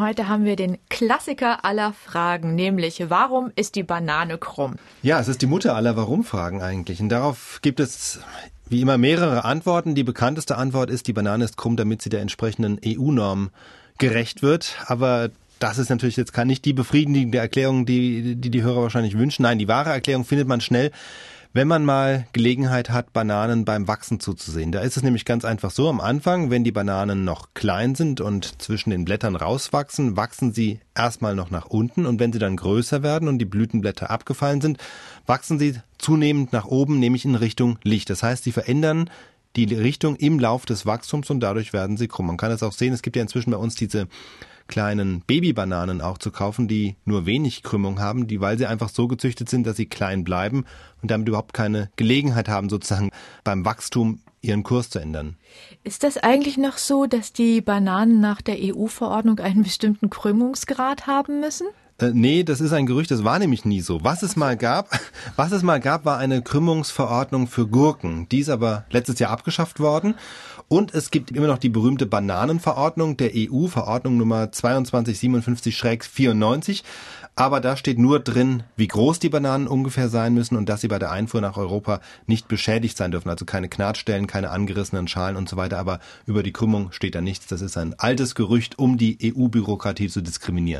heute haben wir den Klassiker aller Fragen, nämlich warum ist die Banane krumm? Ja, es ist die Mutter aller Warum-Fragen eigentlich. Und darauf gibt es wie immer mehrere Antworten. Die bekannteste Antwort ist, die Banane ist krumm, damit sie der entsprechenden EU-Norm gerecht wird. Aber das ist natürlich jetzt nicht die befriedigende Erklärung, die, die die Hörer wahrscheinlich wünschen. Nein, die wahre Erklärung findet man schnell, wenn man mal Gelegenheit hat, Bananen beim Wachsen zuzusehen. Da ist es nämlich ganz einfach so, am Anfang, wenn die Bananen noch klein sind und zwischen den Blättern rauswachsen, wachsen sie erstmal noch nach unten und wenn sie dann größer werden und die Blütenblätter abgefallen sind, wachsen sie zunehmend nach oben, nämlich in Richtung Licht. Das heißt, sie verändern die Richtung im Lauf des Wachstums und dadurch werden sie krumm. Man kann es auch sehen, es gibt ja inzwischen bei uns diese kleinen Babybananen auch zu kaufen, die nur wenig Krümmung haben, die, weil sie einfach so gezüchtet sind, dass sie klein bleiben und damit überhaupt keine Gelegenheit haben, sozusagen beim Wachstum ihren Kurs zu ändern. Ist das eigentlich noch so, dass die Bananen nach der EU-Verordnung einen bestimmten Krümmungsgrad haben müssen? Äh, nee, das ist ein Gerücht, das war nämlich nie so. Was es mal gab, was es mal gab, war eine Krümmungsverordnung für Gurken. Die ist aber letztes Jahr abgeschafft worden. Und es gibt immer noch die berühmte Bananenverordnung der EU, Verordnung Nummer 2257-94. Aber da steht nur drin, wie groß die Bananen ungefähr sein müssen und dass sie bei der Einfuhr nach Europa nicht beschädigt sein dürfen. Also keine Knatstellen, keine angerissenen Schalen und so weiter. Aber über die Krümmung steht da nichts. Das ist ein altes Gerücht, um die EU-Bürokratie zu diskriminieren.